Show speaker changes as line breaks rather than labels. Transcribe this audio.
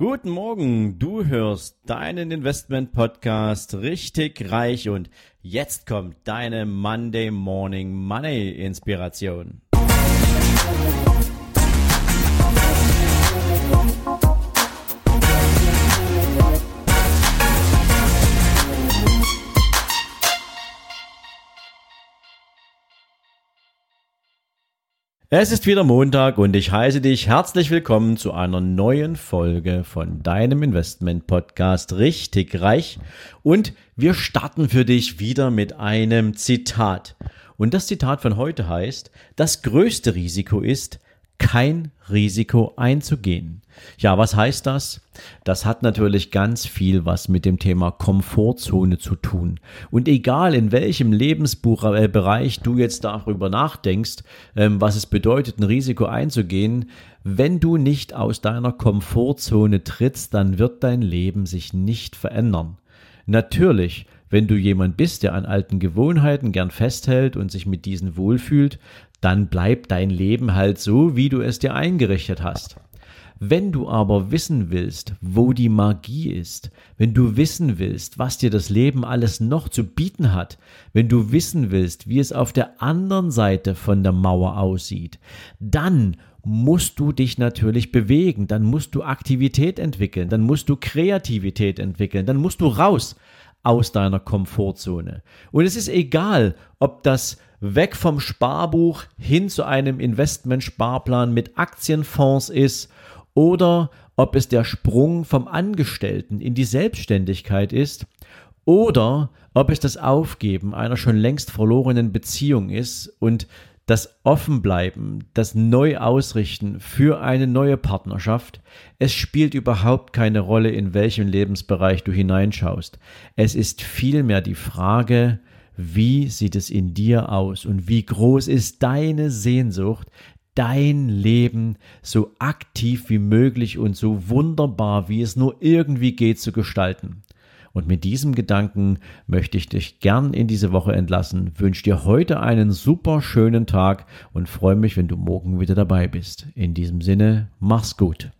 Guten Morgen, du hörst deinen Investment Podcast richtig reich und jetzt kommt deine Monday Morning Money Inspiration. Es ist wieder Montag und ich heiße dich herzlich willkommen zu einer neuen Folge von deinem Investment Podcast Richtig Reich. Und wir starten für dich wieder mit einem Zitat. Und das Zitat von heute heißt, das größte Risiko ist, kein Risiko einzugehen. Ja, was heißt das? Das hat natürlich ganz viel was mit dem Thema Komfortzone zu tun. Und egal in welchem Lebensbereich du jetzt darüber nachdenkst, ähm, was es bedeutet, ein Risiko einzugehen, wenn du nicht aus deiner Komfortzone trittst, dann wird dein Leben sich nicht verändern. Natürlich, wenn du jemand bist, der an alten Gewohnheiten gern festhält und sich mit diesen wohlfühlt, dann bleibt dein Leben halt so, wie du es dir eingerichtet hast. Wenn du aber wissen willst, wo die Magie ist, wenn du wissen willst, was dir das Leben alles noch zu bieten hat, wenn du wissen willst, wie es auf der anderen Seite von der Mauer aussieht, dann musst du dich natürlich bewegen, dann musst du Aktivität entwickeln, dann musst du Kreativität entwickeln, dann musst du raus aus deiner Komfortzone. Und es ist egal, ob das weg vom Sparbuch hin zu einem Investmentsparplan mit Aktienfonds ist oder ob es der Sprung vom Angestellten in die Selbstständigkeit ist oder ob es das Aufgeben einer schon längst verlorenen Beziehung ist und das Offenbleiben, das Neuausrichten für eine neue Partnerschaft, es spielt überhaupt keine Rolle, in welchem Lebensbereich du hineinschaust. Es ist vielmehr die Frage, wie sieht es in dir aus und wie groß ist deine Sehnsucht, dein Leben so aktiv wie möglich und so wunderbar, wie es nur irgendwie geht, zu gestalten. Und mit diesem Gedanken möchte ich dich gern in diese Woche entlassen, wünsche dir heute einen super schönen Tag und freue mich, wenn du morgen wieder dabei bist. In diesem Sinne, mach's gut.